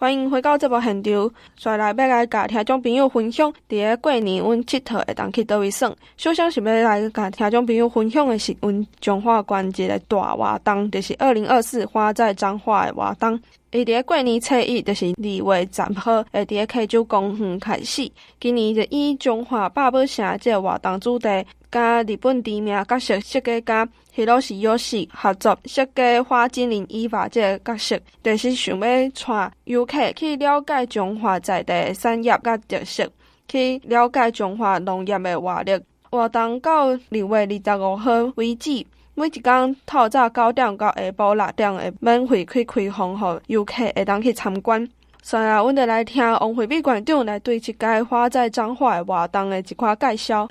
欢迎回到这部现场，再来要来甲听众朋友分享，伫个过年阮佚佗会当去倒位耍。首先是要来甲听众朋友分享的是，阮彰化关一个大活动，就是二零二四花在彰化的活动。伊伫个过年初一，就是二月十号，会伫个溪洲公园开始。今年就以彰化百宝城这个活动主题，甲日本知名角色设计家。希罗西有喜合作设计花精灵伊娃这个角色，就是想要带游客去了解彰化在地产业甲特色，去了解彰化农业的？活力。活动到二月二十五号为止，每一天透早九点到下晡六点会免费去开放，予游客会当去参观。所以啊，阮就来听王惠美馆长来对这个花在彰化的活动的一块介绍。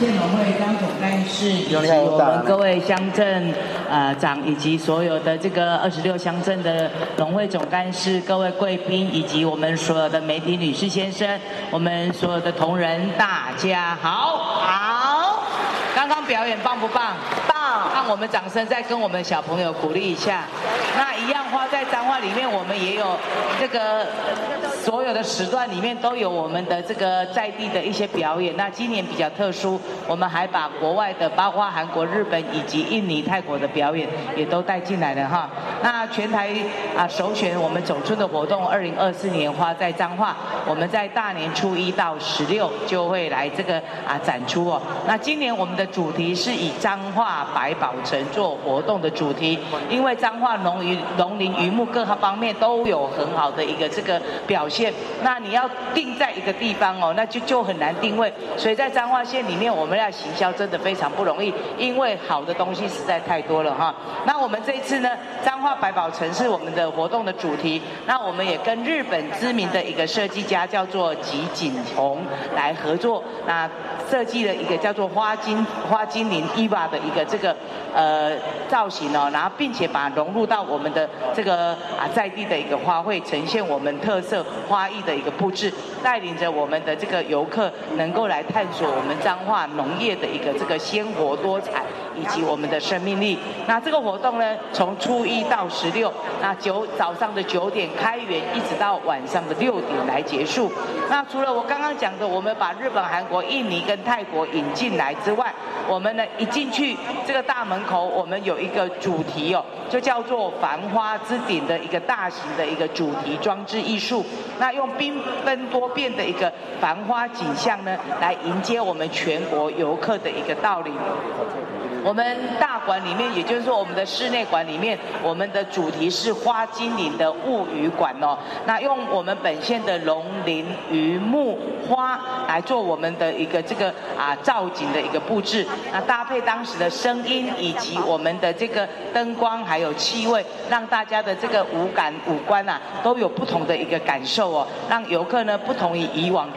县农会张总干事以及我们各位乡镇呃长以及所有的这个二十六乡镇的农会总干事、各位贵宾以及我们所有的媒体女士先生，我们所有的同仁，大家好，好，刚刚表演棒不棒？棒！我们掌声再跟我们小朋友鼓励一下。那一样花在彰化里面，我们也有这个所有的时段里面都有我们的这个在地的一些表演。那今年比较特殊。我们还把国外的，包括韩国、日本以及印尼、泰国的表演也都带进来了哈。那全台啊首选我们走春的活动，二零二四年花在彰化，我们在大年初一到十六就会来这个啊展出哦。那今年我们的主题是以彰化百宝乘坐活动的主题，因为彰化农渔农林渔牧各方面都有很好的一个这个表现。那你要定在一个地方哦，那就就很难定位。所以在彰化县里面。我们要行销真的非常不容易，因为好的东西实在太多了哈。那我们这一次呢，彰化百宝城是我们的活动的主题。那我们也跟日本知名的一个设计家叫做吉井宏来合作，那设计了一个叫做花精花精灵伊娃的一个这个呃造型哦，然后并且把融入到我们的这个啊在地的一个花卉，呈现我们特色花艺的一个布置，带领着我们的这个游客能够来探索我们彰化。农业的一个这个鲜活多彩，以及我们的生命力。那这个活动呢，从初一到十六，那九早上的九点开园，一直到晚上的六点来结束。那除了我刚刚讲的，我们把日本、韩国、印尼跟泰国引进来之外，我们呢一进去这个大门口，我们有一个主题哦，就叫做“繁花之顶”的一个大型的一个主题装置艺术。那用缤纷多变的一个繁花景象呢，来迎接我们全国。游客的一个到临，我们大馆里面，也就是说我们的室内馆里面，我们的主题是花精灵的物语馆哦。那用我们本县的农林渔牧花来做我们的一个这个啊造景的一个布置，那搭配当时的声音以及我们的这个灯光还有气味，让大家的这个五感五官啊都有不同的一个感受哦，让游客呢不同于以往。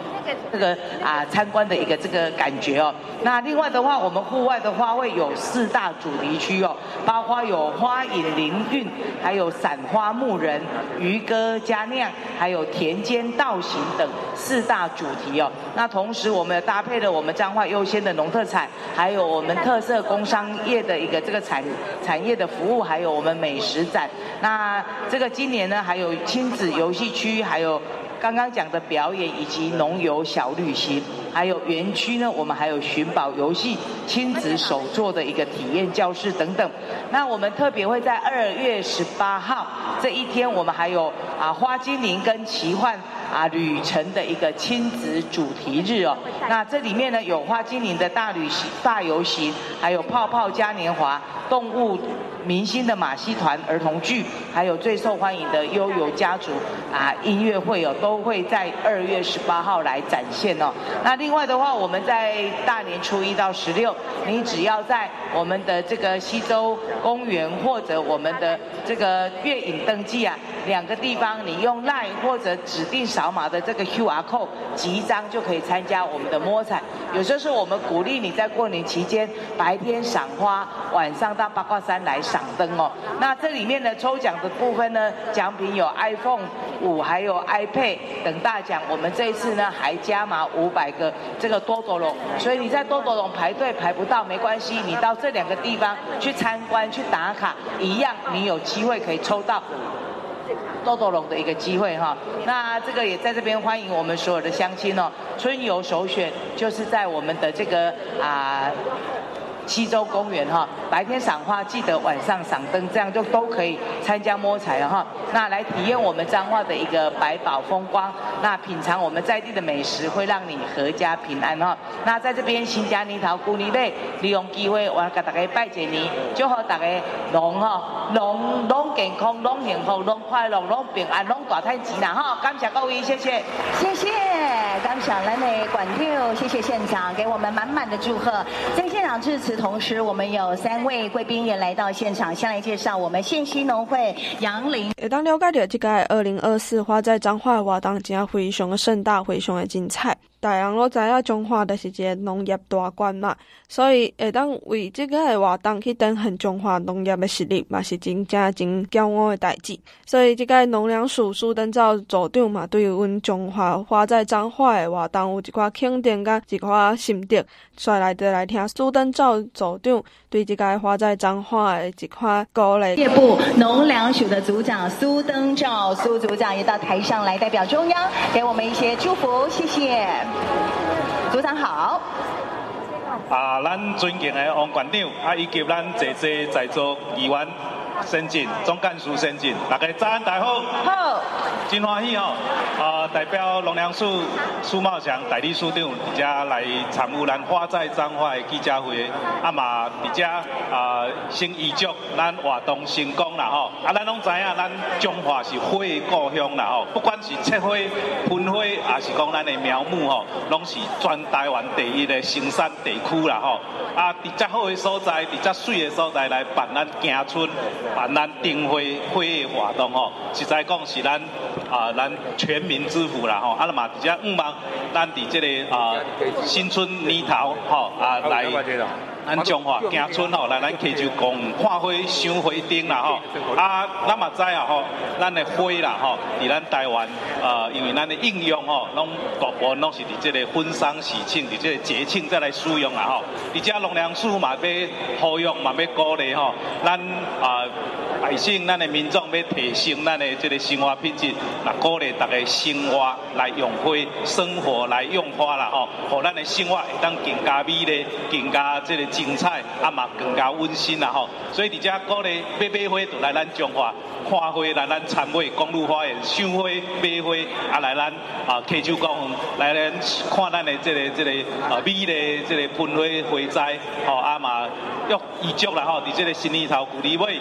这个啊参观的一个这个感觉哦，那另外的话，我们户外的话会有四大主题区哦，包括有花影灵韵，还有散花牧人、渔歌佳酿，还有田间道行等四大主题哦。那同时我们搭配了我们彰化优先的农特产，还有我们特色工商业的一个这个产产业的服务，还有我们美食展。那这个今年呢，还有亲子游戏区，还有。刚刚讲的表演以及农游小旅行，还有园区呢，我们还有寻宝游戏、亲子手作的一个体验教室等等。那我们特别会在二月十八号这一天，我们还有啊花精灵跟奇幻啊旅程的一个亲子主题日哦。那这里面呢有花精灵的大旅行、大游行，还有泡泡嘉年华、动物。明星的马戏团儿童剧，还有最受欢迎的悠游家族啊音乐会哦，都会在二月十八号来展现哦。那另外的话，我们在大年初一到十六，你只要在我们的这个西洲公园或者我们的这个月影登记啊，两个地方，你用 LINE 或者指定扫码的这个 QR code 集一张就可以参加我们的摸彩。有时候是我们鼓励你在过年期间白天赏花，晚上到八卦山来。赏灯哦，那这里面呢，抽奖的部分呢，奖品有 iPhone 五，还有 iPad 等大奖。我们这一次呢，还加码五百个这个多多龙，所以你在多多龙排队排不到没关系，你到这两个地方去参观去打卡，一样你有机会可以抽到多多龙的一个机会哈。那这个也在这边欢迎我们所有的乡亲哦。春游首选就是在我们的这个啊。西洲公园哈，白天赏花，记得晚上赏灯，这样就都可以参加摸彩了哈。那来体验我们彰化的一个百宝风光，那品尝我们在地的美食，会让你阖家平安哈。那在这边新家年头古里尾，利用机会我给大家拜一年，祝贺大家龙哈龙龙健康，龙幸福，龙快乐，龙平安，龙大太吉啦哈。感谢各位，谢谢，谢谢，感谢来美管六，谢谢现场给我们满满的祝贺，在现场致辞。同时，我们有三位贵宾也来到现场，先来介绍我们信息农会杨林。也当了解到这个二零二四花在彰化活动，真非常的盛大，非常的精彩。大家拢知影中华就是一个农业大县嘛，所以会当为这个的活动去展现中华农业的实力，嘛是真正真骄傲的代志。所以这个农粮署苏登照组长嘛，对于阮中华花在彰化的活动有一寡肯定甲一寡心得，所以来就来听苏登照组长对这个花在彰化的一块鼓励。业部农粮署的组长苏登照苏组长也到台上来代表中央，给我们一些祝福，谢谢。组长好。啊，咱尊敬的王馆长，啊，以及咱这些在座议员。先进，总干事先进，大家早安，大家好。好。真欢喜哦，啊，代表龙粮署苏茂祥代理署长，而且来参与咱花在彰化的记者会，啊嘛，而且啊，先预祝咱活动成功啦吼。啊，咱拢知影，咱中华是花的故乡啦吼，不管是切花、喷花，还是讲咱的苗木吼，拢是全台湾第一的生产地区啦吼。啊，伫遮好的所在，伫遮水的所在来办咱行春。办咱灯会会议活动吼，实在讲是咱啊，咱全民之福啦吼。啊，那么直接五万，咱伫这个啊新春年头吼啊来。咱中华行村吼，来咱溪州公园看花、赏花灯啦吼。啊，咱嘛知啊吼，咱的花啦吼，伫咱台湾啊，因为咱的应用吼，拢大部分拢是伫这个婚丧喜庆，伫这个节庆再来使用啦吼。而且农粮署嘛要呼吁嘛要鼓励吼，咱啊百姓、咱的民众要提升咱的这个生活品质，那鼓励大家生活来用花，生活来用花啦吼，互咱的生活会当更加美丽，更加这个。精彩啊嘛，更加温馨啦吼，所以伫遮鼓励买买花，就来咱彰化看花，来咱参会公路花园赏花买花，啊来咱啊溪洲公园来咱看咱的这个这个啊美丽这个喷花花栽，吼啊嘛，要预祝啦吼，伫这个新年头旧年尾，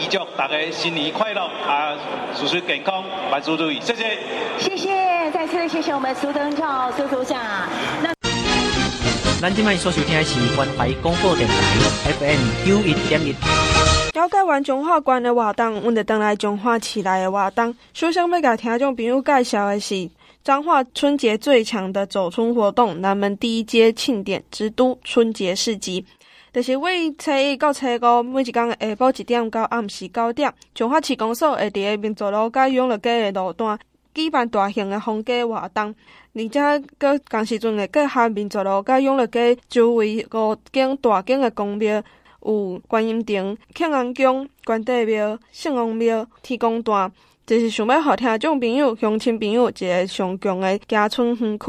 预祝大家新年快乐啊，事事健康，万事如意，谢谢。谢谢，再次谢谢我们苏登照苏组长。那咱今麦所收听的是关怀广播电台 FM 九一点一。了解完中华关的活动，阮就转来中华市内的活动。首先要甲听众朋友介绍的是彰化春节最强的走春活动——南门第一街庆典之都春节市集。就是为初一到初五，每一天下晡一点到暗时九点，从化市公所会伫个民族路甲永乐街的路段举办大型的封街活动。而且，搁同时阵会结合民族路甲永乐街周围五间大间的公庙，有观音亭、庆安宫、关帝庙、圣王庙、天公诞，就是想要互听众朋友、乡亲朋友一个上强的佳村园区。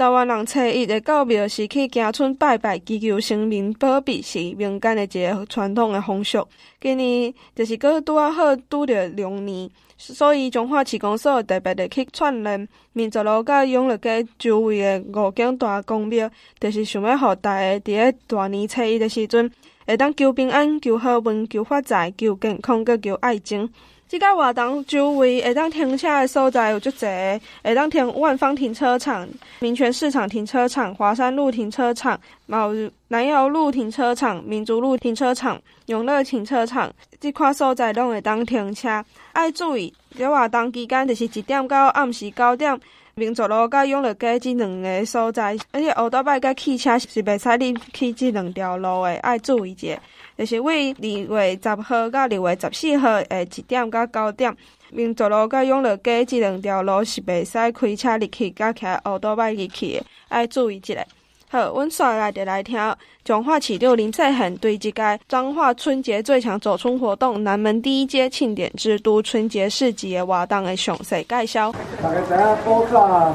台湾人初一会到庙是去行春拜拜，祈求生民保庇，是民间的一个传统的风俗。今年就是搁拄啊好拄着龙年。所以，彰化市公所特别的去串联民族路甲永乐街周围的五间大公庙，就是想要互大家伫个大年初一的时阵，会当求平安、求好运、求发财、求健康，阁求爱情。即个活动周围会当停车的所在有足侪，会当停万方停车场、民权市场停车场、华山路停车场、毛南瑶路停车场、民族路停车场、永乐停车场，即块所在拢会当停车。爱注意，这活动期间就是一点到暗时九点，民族路甲永乐街即两个所在，而且乌多拜甲汽车是袂使入去即两条路的，爱注意者。就是为二月十号到二月十四号诶一点到九点，民族路甲永乐街即两条路是袂使开车入去，甲骑乌多拜入去诶，爱注意一下。好，阮煞来就来听彰化市长林世贤对这届彰化春节最强走春活动南门第一街庆典之都春节市集的活动的详细介绍。大家知影古早啊，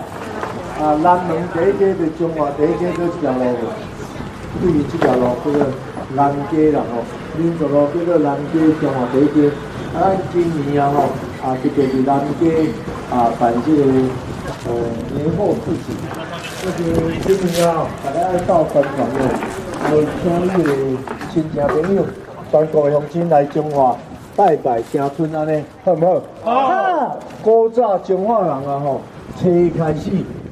南门第一街就彰化第一街这条路，对于这条路叫做南街啦吼，民族路叫做南街彰化第一街。啊，今年啊吼，啊特别是南街啊办这个呃年货市集，就是今年啊，大家爱到宣传的，有请伊的亲戚朋友、全国的乡亲来中华拜拜新春安尼，好唔好？好。古早中华人啊吼，初一开始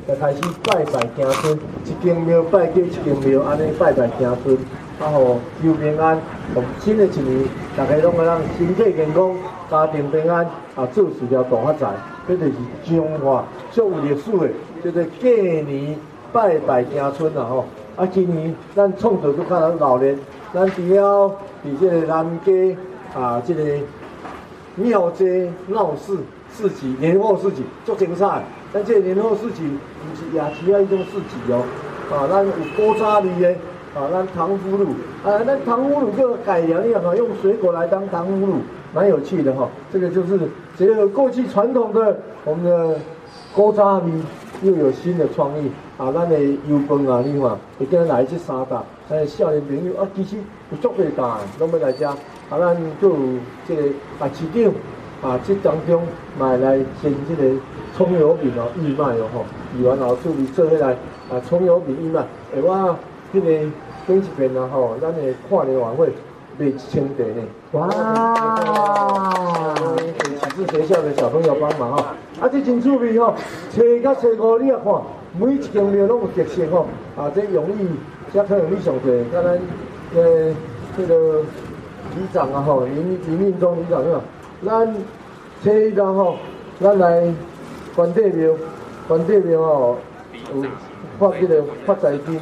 就开始拜拜新春，一间庙拜过一间庙，安尼拜拜新春。啊吼，求平安，从新的一年，大家拢会让身体健康，家庭平安，啊，做事业大发财。这就是彰化最有历史的，叫做过年拜拜新春啊吼。啊，今年咱创造都较老练，咱除了伫这个南街啊，这个庙街闹市市集、年货市集足精彩。咱这个年货市集不是夜市啊，一种市集哦。啊，咱有古早味的。啊，咱糖葫芦，啊，那糖葫芦就改良一样，用水果来当糖葫芦，蛮有趣的哈。这个就是结合过去传统的我们的古早味，又有新的创意。啊，咱的油饭啊，你看，会跟来这三大，咱的少年朋友啊，其实有足多大，拢要来吃。啊，咱就有这个啊市场，啊，这当中买来先这个葱油饼哦，义卖哦吼，义完后准备做起来啊，葱油饼义卖，哎哇。这个顶一遍啊吼，咱的跨年晚会卖一千袋呢。哇！小朋友帮忙哈。啊，这真趣味吼，初甲初五你也看，每一间庙拢有特色吼。啊，这容易，这可能你上济，咱呃这个里长啊吼，林林命忠里长啊，咱初一啊吼，咱来关帝庙，关帝庙哦，有发这个发财金。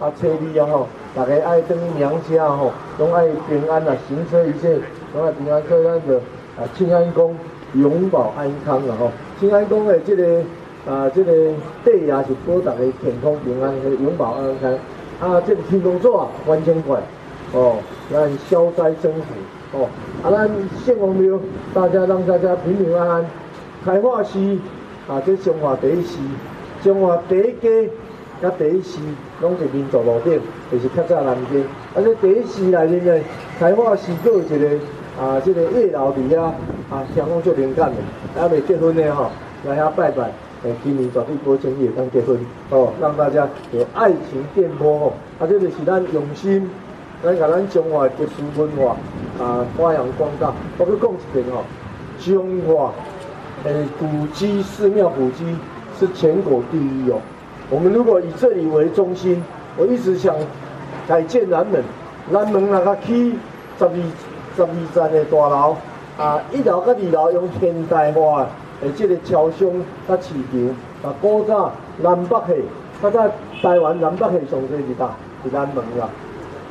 啊，初二啊吼，大家爱回娘家吼，拢爱平安啊，行车一切拢爱平安，所以咱就啊，庆安宫永保安康啊吼，庆安宫的这个啊，这个地也是保大家健康平安，永保安康。啊，这个天龙座啊，完全怪哦，咱消灾增福哦。啊，咱献王庙，大家让大家平平安安。开化寺啊，这彰化第一市，彰化第一街。甲第一市拢是民族路顶，就是较早南街。啊，这第一市内面呢，开化市佫有一个啊，这个叶老弟啊，啊，听讲足灵感的，还未结婚的吼，来遐拜拜。诶，今年绝对保证伊会当结婚哦，让大家有爱情电波吼。啊，这就是咱用心，咱甲咱彰化特殊文化啊发扬光大。我去讲一遍吼，中华诶古迹寺庙古迹是全国第一哦。我们如果以这里为中心，我一直想改建南门，南门那个起十二十二层的大楼，啊，一楼跟二楼用现代化的这个超商甲市场，啊，古早南北系，他在台湾南北系上最大，是南门啦，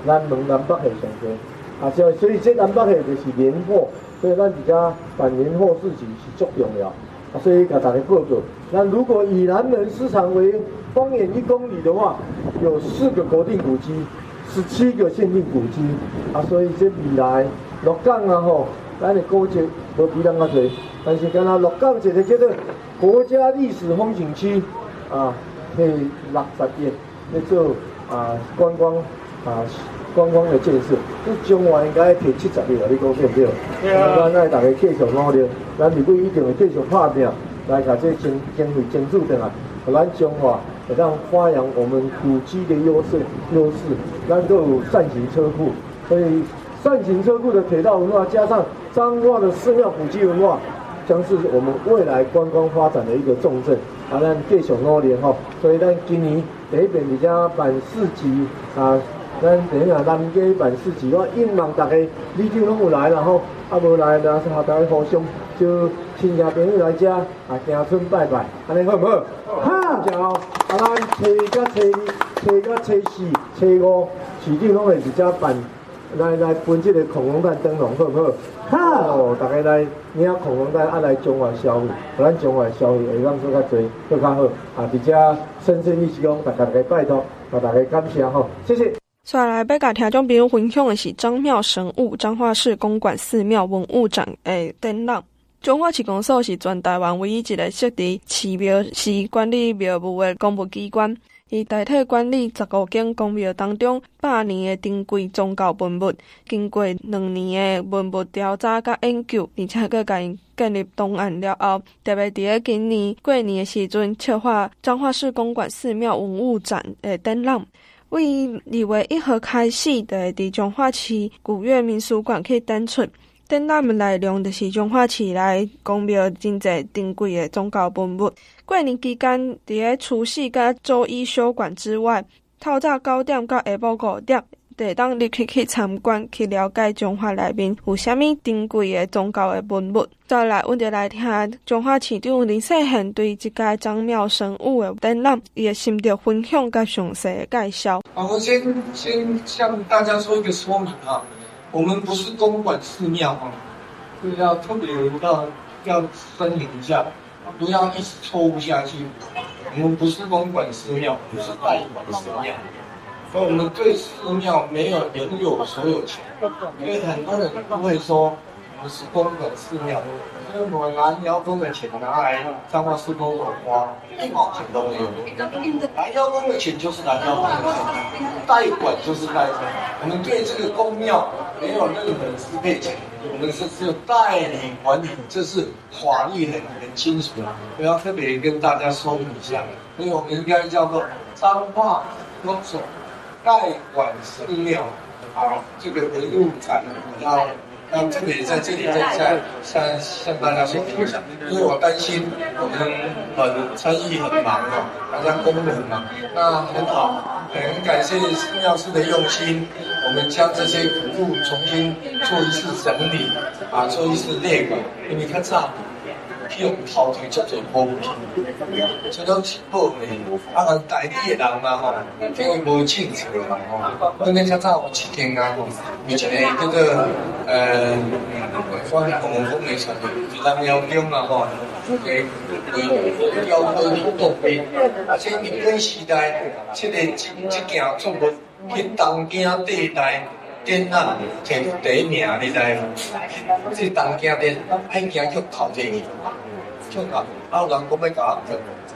南门南北系上最，啊，所以所以这南北系就是年货，所以咱这家办年货市集是足重要。啊，所以给大家报告，那如果以南门市场为方圆一公里的话，有四个国定古迹，十七个限定古迹。啊，所以这未来鹿港啊吼，咱的古迹无比咱较多，但是干那鹿港这个叫做国家历史风景区啊，可以六十亿来做啊观光啊。观光的建设，你中华应该提七十亿啊！你讲对不对？对啊。咱爱大家继续努力，咱如果一定会继续拍拼，来把这经经费争取上来，咱中华会当发扬我们古迹的优势优势，咱都有扇形车库，所以扇形车库的铁道文化加上彰化的寺庙古迹文化，将是我们未来观光发展的一个重镇。啊，咱继续努力吼，所以咱今年第一遍比较办市集啊。咱等下南街办市集，我希望大家里长拢有来，然后啊无来，然后大家互相就亲戚朋友来遮啊，行春拜拜，安尼好唔好？好，正好。啊，咱初一甲初二、初一甲初四、初五，市长拢会伫遮办，来来分这个恐龙蛋灯笼，好不好？好，大家来领恐龙蛋，啊来中华消费，咱中华消费会当做较侪，做较好。啊，伫遮深深意思讲，大家来拜托。大家感谢哈，谢谢。再来要甲听众朋友分享的是彰庙神物彰化市公馆寺庙文物展的展览。彰化市公所是全台湾唯一一个设置寺庙是管理庙务的公务机关，伊代替管理十五间公庙当中百年的珍贵宗教文物，经过两年的文物调查甲研究，而且阁甲因建立档案了后，特别伫咧今年过年的时阵策划彰化市公馆寺庙文物展的展览。为二月一号开始，就会伫彰化市古越民俗馆去展出。展览的内容就是中华市内公庙真济珍贵的宗教文物。过年期间，伫咧除夕甲周一休馆之外，透早九点到下晡五点，就会当立刻去参观，去了解中华内面有啥物珍贵的宗教的文物。再来，阮就来听中华市长林世贤对这个张庙神物的展览，伊的心得分享甲详细的介绍。好，我先先向大家说一个说明啊，我们不是公馆寺庙啊，就是要特别要要声明一下，不要一直抽不下去。我们不是公馆寺庙，不是代管寺庙，所以我们对寺庙没有人有所有权，因为很多人都会说。不是公馆寺庙，因为我们拦腰公的钱拿来彰化市公所花，一毛钱都没有。拦腰公的。钱就是拦腰公的钱，代管就是代管。我们对这个公庙没有任何支配权，我们是只有代理管理，这是法律很很清楚的。我要特别跟大家说明一下，所以我们应该叫做彰化公所代管寺庙。好，这个文物展要。那特别在这里再再向向大家说明一下，因为我担心我们很参与很忙啊，大家工作很忙。那很好，很感谢寺庙师的用心，我们将这些服务重新做一次整理啊，做一次列管，给你看差。用头腿做做保养，这都是保养。啊，人代理的人嘛吼，因为无清楚嘛吼。我那较早有一间啊，有一个叫做呃，关公公的传的，就咱庙公嘛吼，诶，为雕刻的作品。而且日本时代，这个这这件作物去东京地带。展览摕第一名，你知无？这东京展爱行去头前去，就讲啊，有人讲要搞，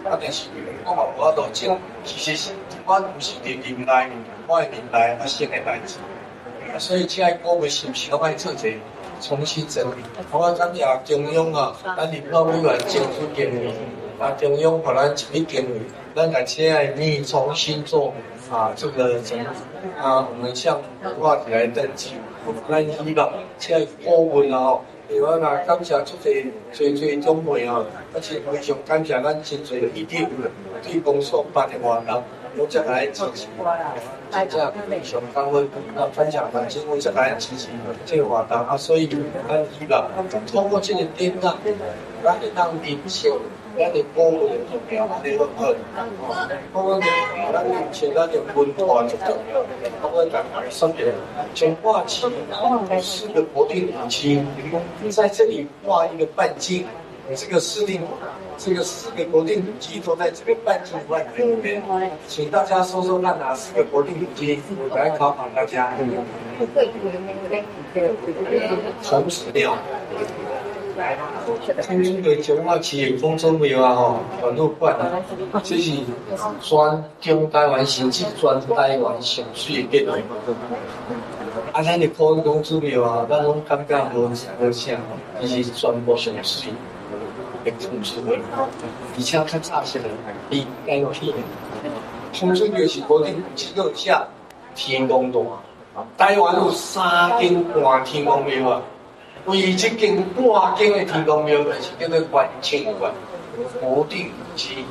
啊，但是我嘛无法度讲，其实是我不是伫年代，我的年代发生的代志，所以这个古物是不是我爱做者重新整理？我感谢中央啊，咱立法委员政府建议，啊，中央互咱一笔建议，咱把这个你重新做。啊，这个怎啊？我们向挂起来登记，咱希望这个古物啊，另外呢，感谢这些最最重要啊，而且非常感谢咱真济一定对公所办的活动，我再来支持，大家非常感恩啊，分享感谢，我再来支持这个活动啊，所以咱希望通过这个展览，咱让民众。咱的古物重要，咱的文化，古物咱是咱的文化最重要。古物咱分别从画起，四个国定古迹，在这里画一个半径，这个四定，这个四个国定古迹都在这个半径范围里面。请大家说说看哪四个国定古迹？我来考考大家。红石庙。听说的彰化市的公祖庙啊，吼，元露馆啊，这是全中台湾甚至全台湾上水的殿堂。啊，咱的普通公祖庙啊，咱拢感觉无无啥，其实全部上水的公祖庙，而且较早些的比较有气。公祖庙是国定古迹个下天公庙，台湾有三间半天公庙啊。为这间半间的天公庙，是叫做万清馆，国定古迹，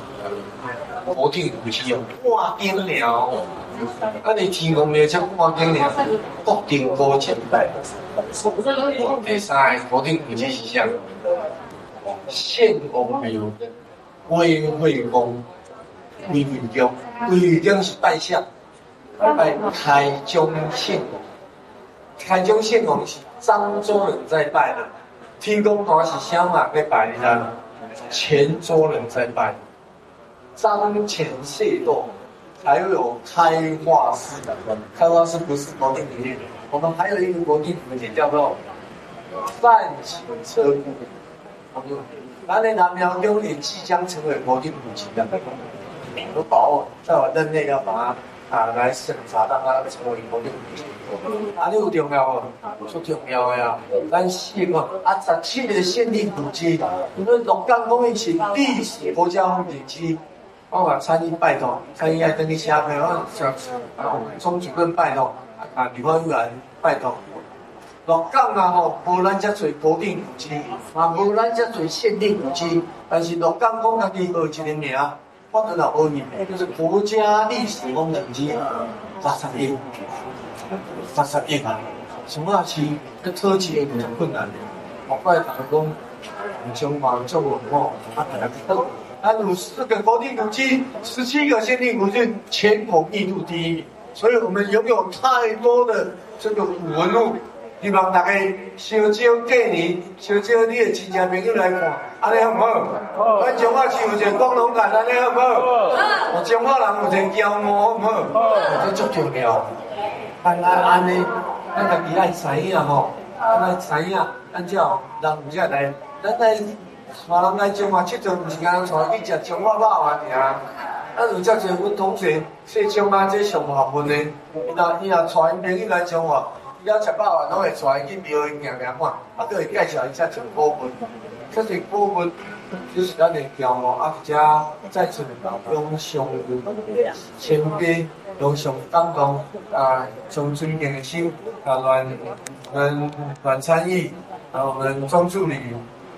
国定古迹哦，半间了。啊，你天公庙才半间了，国定高前代。第三个国定古迹是啥？献公庙，归惠宫，归惠宫，归惠宫是拜相，拜开宗献公，开宗献公是。漳州人在拜的，天公庙是香港在拜的，泉州人在拜，漳泉械斗，还有开画式的，开画式不是国定古迹，我们还有一个国定古迹叫做战行车库。咱的南苗宫也即将成为国定古迹的，有把握在我任内要把它啊来审查，让它成为国定古迹。哪里有重要哦？最重要的呀，咱四个啊十七个限定古迹，因为鹿港讲的是历史国家风景区。我嘛参与拜托，参与爱登记写票，我上啊总主任拜托啊，立法委员拜托。鹿港啊吼，无咱遮侪国定古迹，嘛无咱遮侪限定古迹，但是鹿港讲家己有一个名，我跟老欧尼，就是国家历史风景区，八十亿，八十亿啊！什么是个特级很困难的，我怪打工，中华中文化啊，啊，有四个国定古迹，十七个限定古迹，全国密度第一，所以我们拥有太多的这个古文物。希望大家烧酒过年，烧酒你的亲戚朋友来看，安尼好唔好？咱中华市有一个光荣感，安尼好唔好？我中华人有一个骄傲，好唔好？这足重要。安安安尼，咱家己爱知影吼，爱知影，咱才有人有才来。咱来，华人来中华佚佗，毋是讲带去食中华肉丸尔。咱有遮侪阮同学，说中华这上学问的，伊若伊若带因朋友来彰化。要吃饱啊，拢会带去庙里行行看，啊，都会介绍一下这个部分。这些部分就是咱的骄傲，啊，而且在此用上谦卑，用上感动啊，从尊敬的心啊，阮阮阮参议，啊，我们庄助理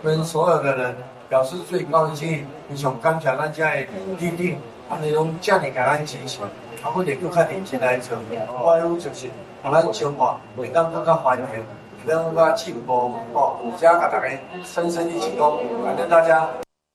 跟所有的人表示最高的敬意，非常感谢大家的莅临，啊，那种这样的给咱支持，啊，或者更较认真来做，我有就是。啊，咱生活会当更加繁荣，会当更加进步，哦，而且甲大家深深一起讲，反正大家